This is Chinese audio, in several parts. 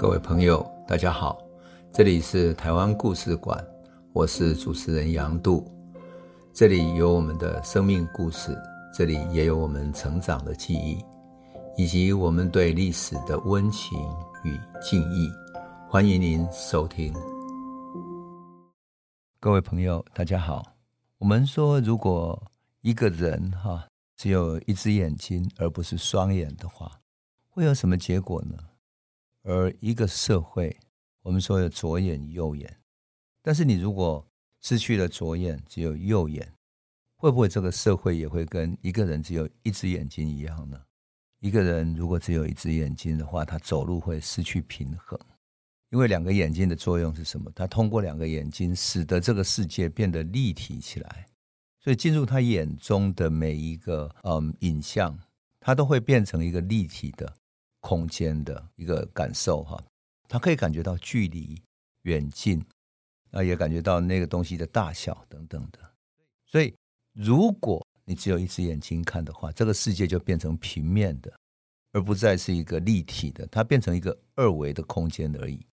各位朋友，大家好，这里是台湾故事馆，我是主持人杨度，这里有我们的生命故事，这里也有我们成长的记忆，以及我们对历史的温情与敬意。欢迎您收听。各位朋友，大家好。我们说，如果一个人哈只有一只眼睛，而不是双眼的话，会有什么结果呢？而一个社会，我们说有左眼、右眼，但是你如果失去了左眼，只有右眼，会不会这个社会也会跟一个人只有一只眼睛一样呢？一个人如果只有一只眼睛的话，他走路会失去平衡，因为两个眼睛的作用是什么？他通过两个眼睛，使得这个世界变得立体起来，所以进入他眼中的每一个嗯影像，他都会变成一个立体的。空间的一个感受哈，他可以感觉到距离、远近，啊，也感觉到那个东西的大小等等的。所以，如果你只有一只眼睛看的话，这个世界就变成平面的，而不再是一个立体的，它变成一个二维的空间而已。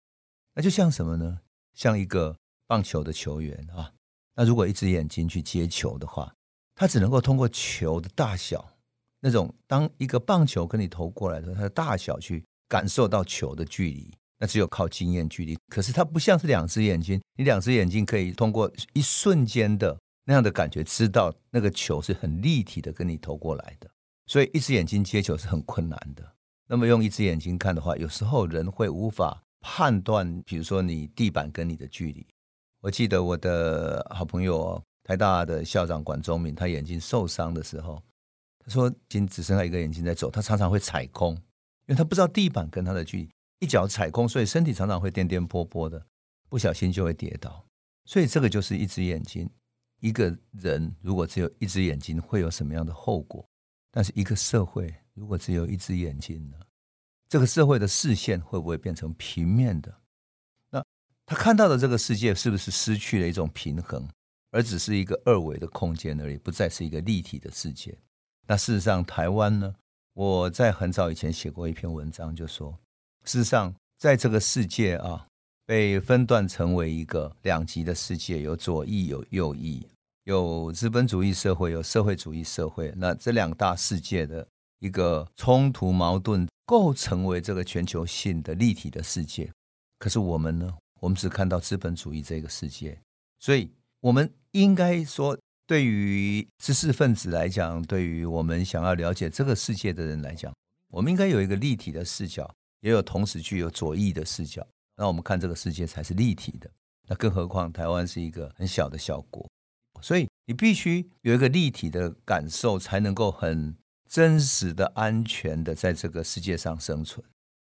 那就像什么呢？像一个棒球的球员啊，那如果一只眼睛去接球的话，他只能够通过球的大小。那种当一个棒球跟你投过来的时候，它的大小去感受到球的距离，那只有靠经验距离。可是它不像是两只眼睛，你两只眼睛可以通过一瞬间的那样的感觉，知道那个球是很立体的跟你投过来的。所以一只眼睛接球是很困难的。那么用一只眼睛看的话，有时候人会无法判断，比如说你地板跟你的距离。我记得我的好朋友台大的校长管中闵，他眼睛受伤的时候。说：“仅只剩下一个眼睛在走，他常常会踩空，因为他不知道地板跟他的距离，一脚踩空，所以身体常常会颠颠簸簸的，不小心就会跌倒。所以这个就是一只眼睛。一个人如果只有一只眼睛，会有什么样的后果？但是一个社会如果只有一只眼睛呢？这个社会的视线会不会变成平面的？那他看到的这个世界是不是失去了一种平衡，而只是一个二维的空间而已，不再是一个立体的世界？”那事实上，台湾呢？我在很早以前写过一篇文章，就说，事实上，在这个世界啊，被分段成为一个两极的世界，有左翼，有右翼，有资本主义社会，有社会主义社会。那这两大世界的一个冲突矛盾，构成为这个全球性的立体的世界。可是我们呢？我们只看到资本主义这个世界，所以我们应该说。对于知识分子来讲，对于我们想要了解这个世界的人来讲，我们应该有一个立体的视角，也有同时具有左翼的视角，那我们看这个世界才是立体的。那更何况台湾是一个很小的小国，所以你必须有一个立体的感受，才能够很真实的、安全的在这个世界上生存。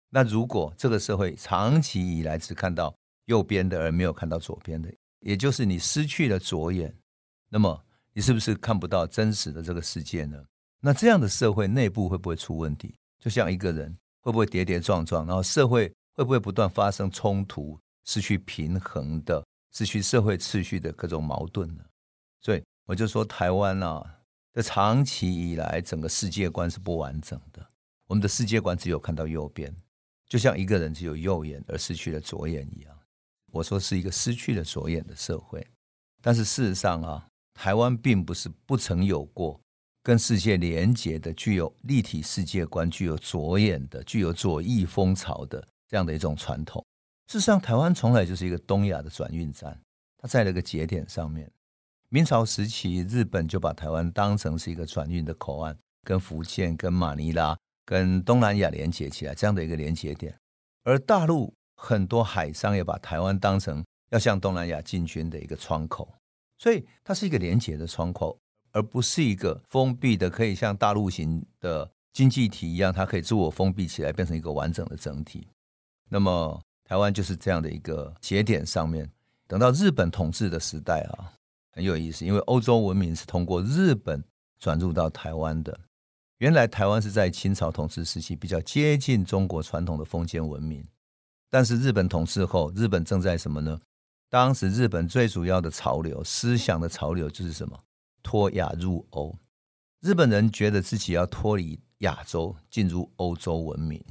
那如果这个社会长期以来只看到右边的，而没有看到左边的，也就是你失去了左眼，那么。是不是看不到真实的这个世界呢？那这样的社会内部会不会出问题？就像一个人会不会跌跌撞撞，然后社会会不会不断发生冲突、失去平衡的、失去社会秩序的各种矛盾呢？所以我就说，台湾啊，这长期以来整个世界观是不完整的。我们的世界观只有看到右边，就像一个人只有右眼而失去了左眼一样。我说是一个失去了左眼的社会，但是事实上啊。台湾并不是不曾有过跟世界连结的、具有立体世界观、具有左眼的、具有左翼风潮的这样的一种传统。事实上，台湾从来就是一个东亚的转运站，它在那个节点上面。明朝时期，日本就把台湾当成是一个转运的口岸，跟福建、跟马尼拉、跟东南亚连接起来这样的一个连接点。而大陆很多海商也把台湾当成要向东南亚进军的一个窗口。所以它是一个连接的窗口，而不是一个封闭的，可以像大陆型的经济体一样，它可以自我封闭起来，变成一个完整的整体。那么台湾就是这样的一个节点上面。等到日本统治的时代啊，很有意思，因为欧洲文明是通过日本转入到台湾的。原来台湾是在清朝统治时期比较接近中国传统的封建文明，但是日本统治后，日本正在什么呢？当时日本最主要的潮流、思想的潮流就是什么？脱亚入欧。日本人觉得自己要脱离亚洲，进入欧洲文明，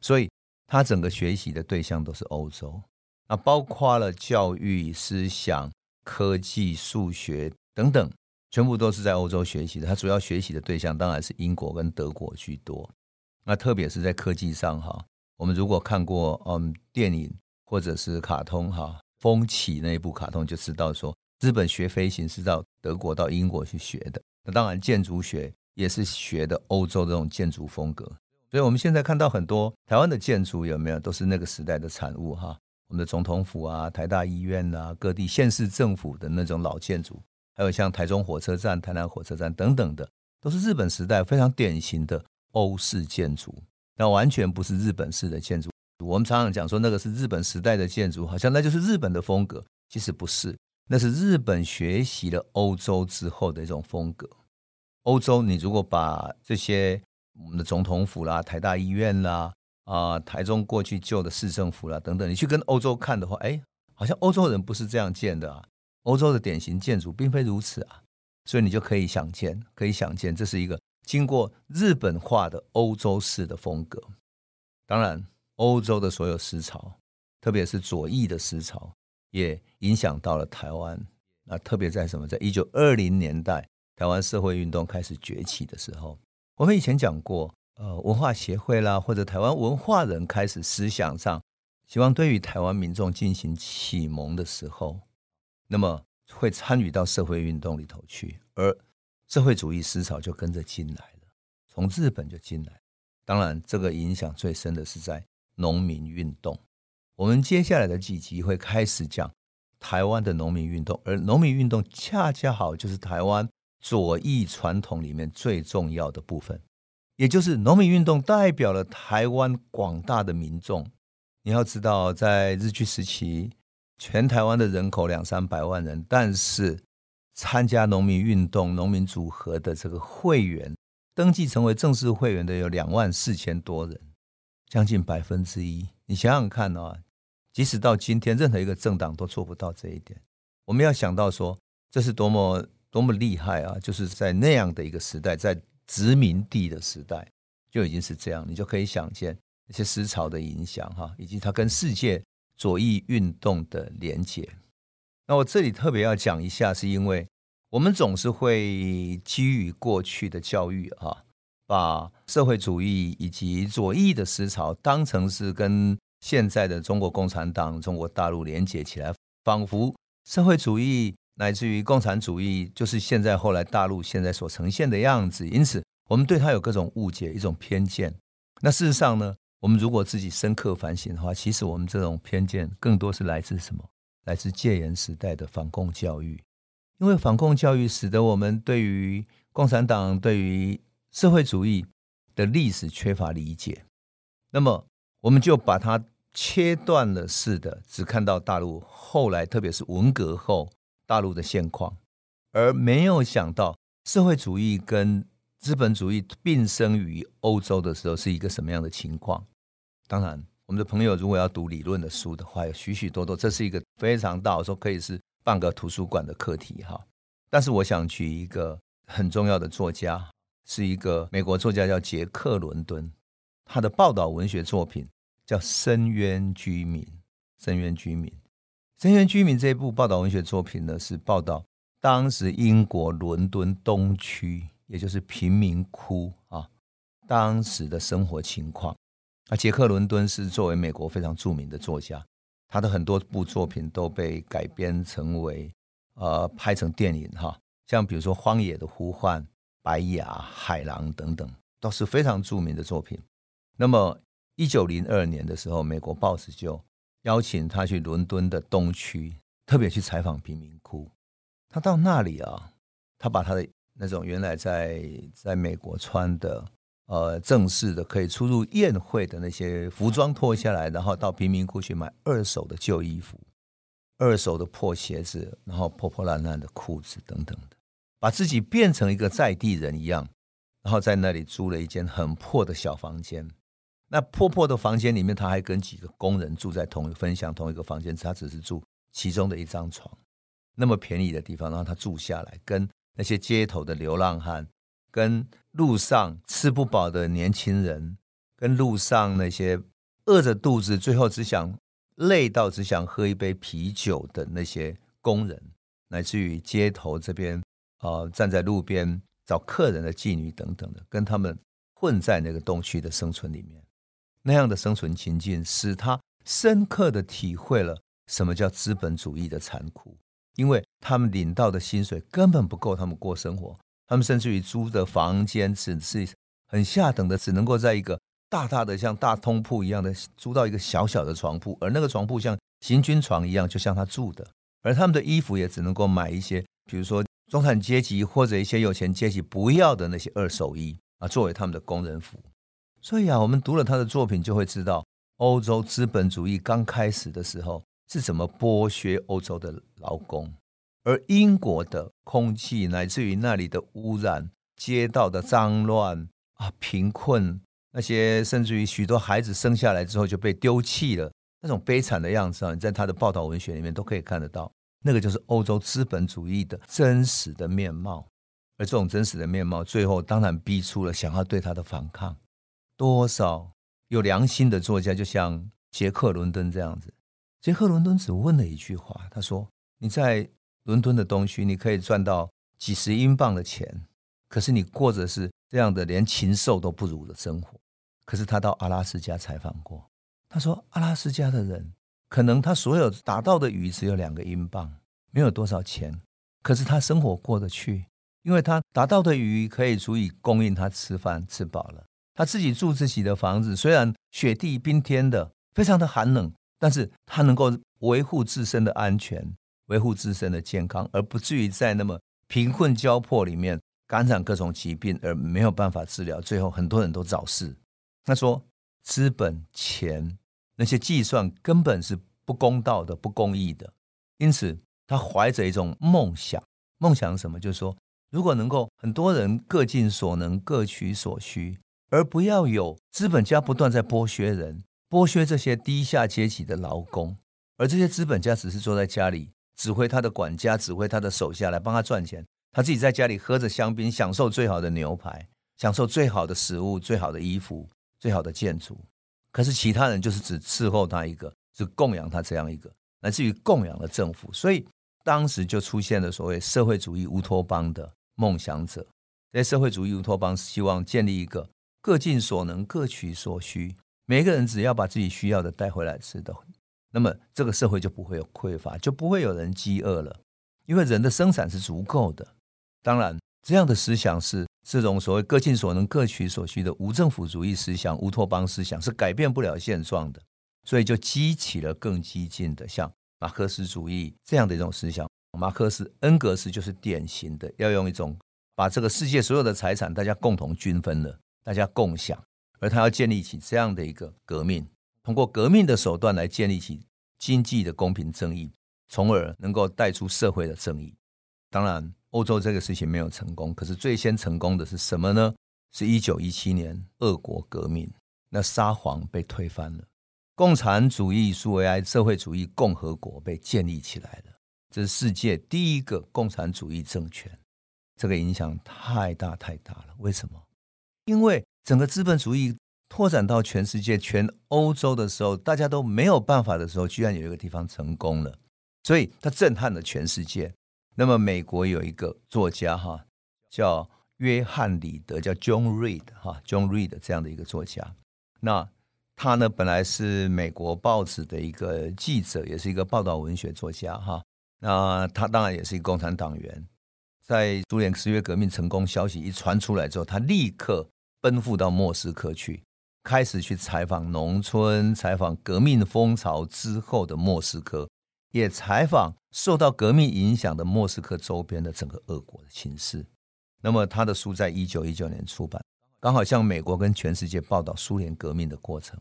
所以他整个学习的对象都是欧洲，那包括了教育、思想、科技、数学等等，全部都是在欧洲学习的。他主要学习的对象当然是英国跟德国居多。那特别是在科技上哈，我们如果看过嗯电影或者是卡通哈，风起那一部卡通就知道说，日本学飞行是到德国到英国去学的。那当然建筑学也是学的欧洲这种建筑风格。所以我们现在看到很多台湾的建筑有没有都是那个时代的产物哈？我们的总统府啊、台大医院啊、各地县市政府的那种老建筑，还有像台中火车站、台南火车站等等的，都是日本时代非常典型的。欧式建筑，那完全不是日本式的建筑。我们常常讲说那个是日本时代的建筑，好像那就是日本的风格。其实不是，那是日本学习了欧洲之后的一种风格。欧洲，你如果把这些我们的总统府啦、台大医院啦、啊台中过去旧的市政府啦等等，你去跟欧洲看的话，哎，好像欧洲人不是这样建的啊。欧洲的典型建筑并非如此啊，所以你就可以想见，可以想见，这是一个。经过日本化的欧洲式的风格，当然，欧洲的所有思潮，特别是左翼的思潮，也影响到了台湾。那特别在什么？在一九二零年代，台湾社会运动开始崛起的时候，我们以前讲过，呃，文化协会啦，或者台湾文化人开始思想上，希望对于台湾民众进行启蒙的时候，那么会参与到社会运动里头去，而。社会主义思潮就跟着进来了，从日本就进来。当然，这个影响最深的是在农民运动。我们接下来的几集会开始讲台湾的农民运动，而农民运动恰恰好就是台湾左翼传统里面最重要的部分，也就是农民运动代表了台湾广大的民众。你要知道，在日据时期，全台湾的人口两三百万人，但是。参加农民运动、农民组合的这个会员，登记成为正式会员的有两万四千多人，将近百分之一。你想想看啊，即使到今天，任何一个政党都做不到这一点。我们要想到说，这是多么多么厉害啊！就是在那样的一个时代，在殖民地的时代，就已经是这样。你就可以想见那些思潮的影响哈，以及它跟世界左翼运动的连结。那我这里特别要讲一下，是因为我们总是会基于过去的教育，哈，把社会主义以及左翼的思潮当成是跟现在的中国共产党、中国大陆连接起来，仿佛社会主义乃至于共产主义就是现在后来大陆现在所呈现的样子，因此我们对它有各种误解、一种偏见。那事实上呢，我们如果自己深刻反省的话，其实我们这种偏见更多是来自什么？来自戒严时代的反共教育，因为反共教育使得我们对于共产党、对于社会主义的历史缺乏理解，那么我们就把它切断了似的，只看到大陆后来，特别是文革后大陆的现况，而没有想到社会主义跟资本主义并生于欧洲的时候是一个什么样的情况。当然。我们的朋友如果要读理论的书的话，有许许多多，这是一个非常大，说可以是半个图书馆的课题哈。但是我想举一个很重要的作家，是一个美国作家叫杰克·伦敦，他的报道文学作品叫《深渊居民》。深渊居民，深渊居民这一部报道文学作品呢，是报道当时英国伦敦东区，也就是贫民窟啊，当时的生活情况。啊杰克·伦敦是作为美国非常著名的作家，他的很多部作品都被改编成为呃拍成电影哈，像比如说《荒野的呼唤》《白牙》《海狼》等等，都是非常著名的作品。那么，一九零二年的时候，美国报纸就邀请他去伦敦的东区，特别去采访贫民窟。他到那里啊，他把他的那种原来在在美国穿的。呃，正式的可以出入宴会的那些服装脱下来，然后到贫民窟去买二手的旧衣服、二手的破鞋子，然后破破烂烂的裤子等等的，把自己变成一个在地人一样，然后在那里租了一间很破的小房间。那破破的房间里面，他还跟几个工人住在同一分享同一个房间，他只是住其中的一张床。那么便宜的地方，让他住下来，跟那些街头的流浪汉。跟路上吃不饱的年轻人，跟路上那些饿着肚子，最后只想累到只想喝一杯啤酒的那些工人，乃至于街头这边、呃、站在路边找客人的妓女等等的，跟他们混在那个东区的生存里面，那样的生存情境，使他深刻的体会了什么叫资本主义的残酷，因为他们领到的薪水根本不够他们过生活，他们甚至于租的房间只是很下等的，只能够在一个大大的像大通铺一样的租到一个小小的床铺，而那个床铺像行军床一样，就像他住的。而他们的衣服也只能够买一些，比如说中产阶级或者一些有钱阶级不要的那些二手衣啊，作为他们的工人服。所以啊，我们读了他的作品，就会知道欧洲资本主义刚开始的时候是怎么剥削欧洲的劳工，而英国的空气乃至于那里的污染、街道的脏乱。啊，贫困那些，甚至于许多孩子生下来之后就被丢弃了，那种悲惨的样子啊，你在他的报道文学里面都可以看得到。那个就是欧洲资本主义的真实的面貌，而这种真实的面貌，最后当然逼出了想要对他的反抗。多少有良心的作家，就像杰克·伦敦这样子，杰克·伦敦只问了一句话，他说：“你在伦敦的东区，你可以赚到几十英镑的钱，可是你过着是。”这样的连禽兽都不如的生活，可是他到阿拉斯加采访过，他说阿拉斯加的人可能他所有打到的鱼只有两个英镑，没有多少钱，可是他生活过得去，因为他打到的鱼可以足以供应他吃饭，吃饱了。他自己住自己的房子，虽然雪地冰天的，非常的寒冷，但是他能够维护自身的安全，维护自身的健康，而不至于在那么贫困交迫里面。感染各种疾病而没有办法治疗，最后很多人都早逝。他说：“资本钱那些计算根本是不公道的、不公义的。”因此，他怀着一种梦想，梦想什么？就是说，如果能够很多人各尽所能、各取所需，而不要有资本家不断在剥削人、剥削这些低下阶级的劳工，而这些资本家只是坐在家里指挥他的管家、指挥他的手下来帮他赚钱。他自己在家里喝着香槟，享受最好的牛排，享受最好的食物、最好的衣服、最好的建筑。可是其他人就是只伺候他一个，只供养他这样一个，乃至于供养了政府。所以当时就出现了所谓社会主义乌托邦的梦想者。这些社会主义乌托邦希望建立一个各尽所能、各取所需，每个人只要把自己需要的带回来吃的，那么这个社会就不会有匮乏，就不会有人饥饿了，因为人的生产是足够的。当然，这样的思想是这种所谓“各尽所能、各取所需”的无政府主义思想、乌托邦思想是改变不了现状的，所以就激起了更激进的，像马克思主义这样的一种思想。马克思、恩格斯就是典型的，要用一种把这个世界所有的财产大家共同均分了，大家共享，而他要建立起这样的一个革命，通过革命的手段来建立起经济的公平正义，从而能够带出社会的正义。当然。欧洲这个事情没有成功，可是最先成功的是什么呢？是一九一七年俄国革命，那沙皇被推翻了，共产主义苏维埃社会主义共和国被建立起来了，这是世界第一个共产主义政权，这个影响太大太大了。为什么？因为整个资本主义拓展到全世界、全欧洲的时候，大家都没有办法的时候，居然有一个地方成功了，所以它震撼了全世界。那么，美国有一个作家哈，叫约翰·里德，叫 John Reed 哈，John Reed 这样的一个作家。那他呢，本来是美国报纸的一个记者，也是一个报道文学作家哈。那他当然也是一个共产党员。在苏联十月革命成功消息一传出来之后，他立刻奔赴到莫斯科去，开始去采访农村，采访革命风潮之后的莫斯科。也采访受到革命影响的莫斯科周边的整个俄国的情势。那么他的书在一九一九年出版，刚好向美国跟全世界报道苏联革命的过程。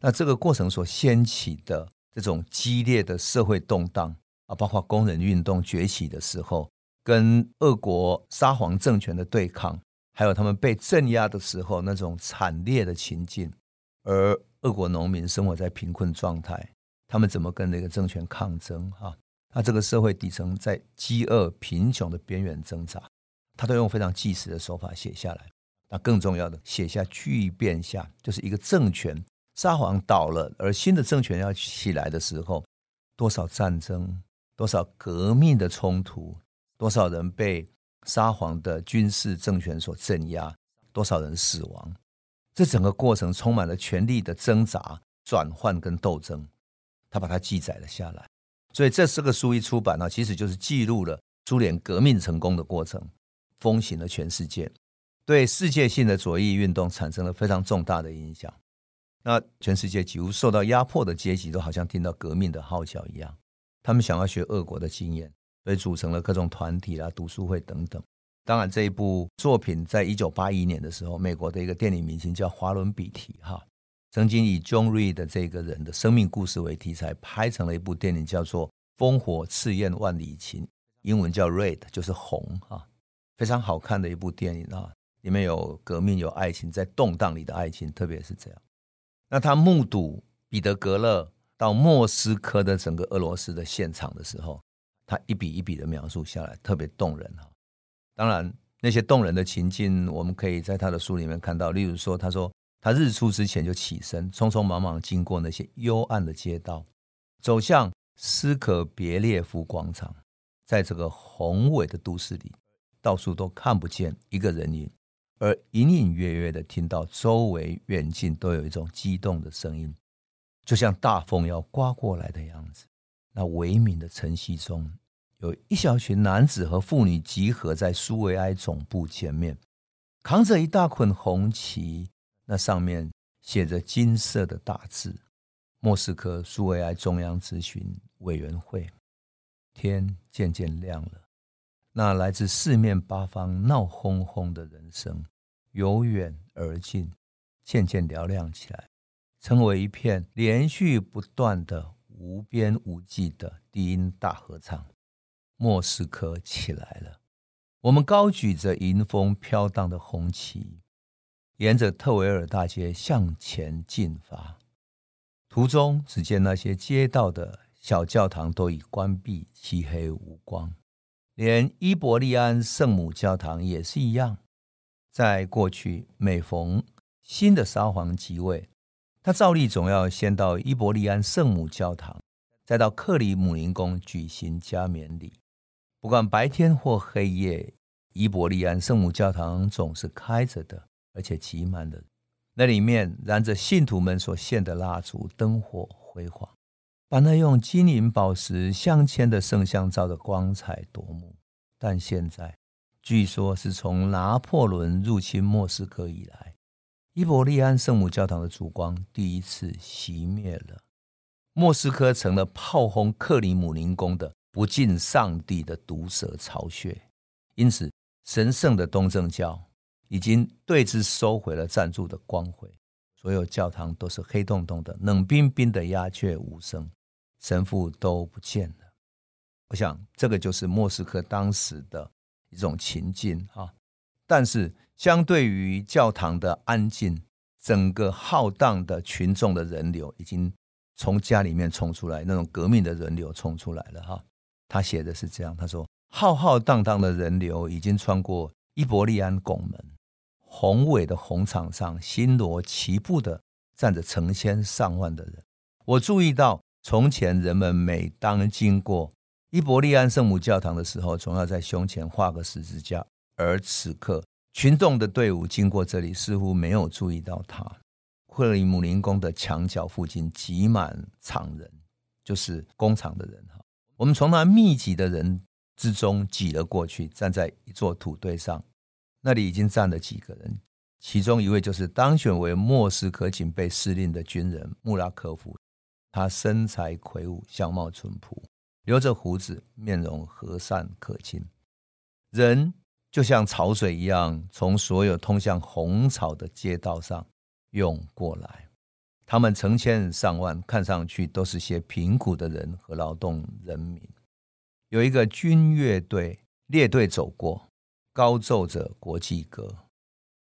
那这个过程所掀起的这种激烈的社会动荡啊，包括工人运动崛起的时候，跟俄国沙皇政权的对抗，还有他们被镇压的时候那种惨烈的情境，而俄国农民生活在贫困状态。他们怎么跟那个政权抗争？哈，那这个社会底层在饥饿、贫穷的边缘挣扎，他都用非常纪实的手法写下来。那更重要的，写下巨变下，就是一个政权沙皇倒了，而新的政权要起来的时候，多少战争，多少革命的冲突，多少人被沙皇的军事政权所镇压，多少人死亡，这整个过程充满了权力的挣扎、转换跟斗争。他把它记载了下来，所以这四个书一出版呢，其实就是记录了苏联革命成功的过程，风行了全世界，对世界性的左翼运动产生了非常重大的影响。那全世界几乎受到压迫的阶级都好像听到革命的号角一样，他们想要学俄国的经验，所以组成了各种团体啦、读书会等等。当然，这一部作品在一九八一年的时候，美国的一个电影明星叫华伦比提哈。曾经以 John Reed 的这个人的生命故事为题材，拍成了一部电影，叫做《烽火赤焰万里情》，英文叫 Red，就是红啊，非常好看的一部电影啊，里面有革命，有爱情，在动荡里的爱情，特别是这样。那他目睹彼得格勒到莫斯科的整个俄罗斯的现场的时候，他一笔一笔的描述下来，特别动人哈。当然，那些动人的情境，我们可以在他的书里面看到，例如说，他说。他日出之前就起身，匆匆忙忙经过那些幽暗的街道，走向斯可别列夫广场。在这个宏伟的都市里，到处都看不见一个人影，而隐隐约约的听到周围远近都有一种激动的声音，就像大风要刮过来的样子。那微明的晨曦中，有一小群男子和妇女集合在苏维埃总部前面，扛着一大捆红旗。那上面写着金色的大字：“莫斯科苏维埃中央咨询委员会。”天渐渐亮了，那来自四面八方闹哄哄的人声由远而近，渐渐嘹亮起来，成为一片连续不断的无边无际的低音大合唱。莫斯科起来了，我们高举着迎风飘荡的红旗。沿着特维尔大街向前进发，途中只见那些街道的小教堂都已关闭，漆黑无光，连伊伯利安圣母教堂也是一样。在过去，每逢新的沙皇即位，他照例总要先到伊伯利安圣母教堂，再到克里姆林宫举行加冕礼。不管白天或黑夜，伊伯利安圣母教堂总是开着的。而且挤满了，那里面燃着信徒们所献的蜡烛，灯火辉煌，把那用金银宝石镶嵌的圣像照得光彩夺目。但现在，据说是从拿破仑入侵莫斯科以来，伊伯利安圣母教堂的烛光第一次熄灭了。莫斯科成了炮轰克里姆林宫的不敬上帝的毒蛇巢穴，因此神圣的东正教。已经对之收回了赞助的光辉，所有教堂都是黑洞洞的、冷冰冰的、鸦雀无声，神父都不见了。我想，这个就是莫斯科当时的一种情境啊。但是，相对于教堂的安静，整个浩荡的群众的人流已经从家里面冲出来，那种革命的人流冲出来了哈。他写的是这样，他说：“浩浩荡荡的人流已经穿过伊伯利安拱门。”宏伟的红场上，星罗棋布的站着成千上万的人。我注意到，从前人们每当经过伊伯利安圣母教堂的时候，总要在胸前画个十字架。而此刻，群众的队伍经过这里，似乎没有注意到他。克里姆林宫的墙角附近挤满厂人，就是工厂的人哈。我们从那密集的人之中挤了过去，站在一座土堆上。那里已经站了几个人，其中一位就是当选为莫斯科警备司令的军人穆拉科夫。他身材魁梧，相貌淳朴，留着胡子，面容和善可亲。人就像潮水一样，从所有通向红草的街道上涌过来。他们成千上万，看上去都是些贫苦的人和劳动人民。有一个军乐队列队走过。高奏着国际歌，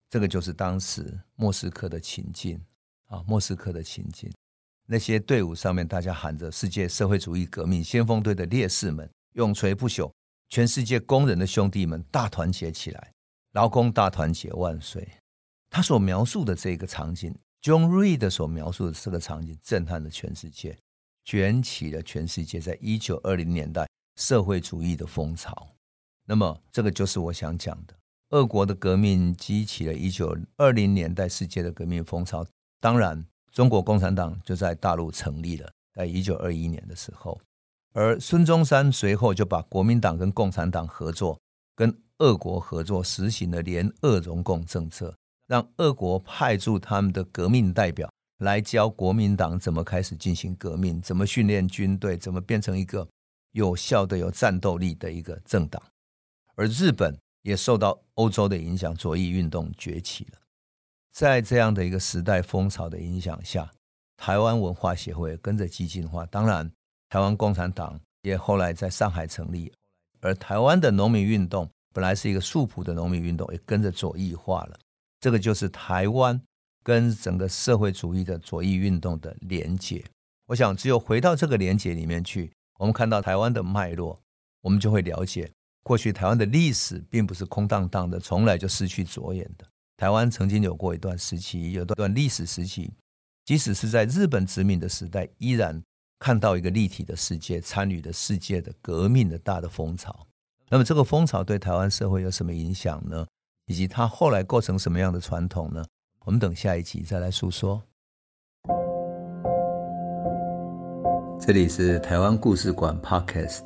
这个就是当时莫斯科的情境啊！莫斯科的情境，那些队伍上面，大家喊着“世界社会主义革命先锋队的烈士们，永垂不朽！全世界工人的兄弟们，大团结起来！劳工大团结万岁！”他所描述的这个场景，John Reed 所描述的这个场景震撼了全世界，卷起了全世界在一九二零年代社会主义的风潮。那么，这个就是我想讲的。俄国的革命激起了一九二零年代世界的革命风潮。当然，中国共产党就在大陆成立了，在一九二一年的时候。而孙中山随后就把国民党跟共产党合作，跟俄国合作，实行了联俄容共政策。让俄国派驻他们的革命代表来教国民党怎么开始进行革命，怎么训练军队，怎么变成一个有效的、有战斗力的一个政党。而日本也受到欧洲的影响，左翼运动崛起了。在这样的一个时代风潮的影响下，台湾文化协会跟着激进化。当然，台湾共产党也后来在上海成立，而台湾的农民运动本来是一个素朴的农民运动，也跟着左翼化了。这个就是台湾跟整个社会主义的左翼运动的连结。我想，只有回到这个连结里面去，我们看到台湾的脉络，我们就会了解，过去台湾的历史并不是空荡荡的，从来就失去着眼的。台湾曾经有过一段时期，有段历史时期，即使是在日本殖民的时代，依然看到一个立体的世界，参与的世界的革命的大的风潮。那么，这个风潮对台湾社会有什么影响呢？以及它后来构成什么样的传统呢？我们等下一集再来诉说。这里是台湾故事馆 Podcast，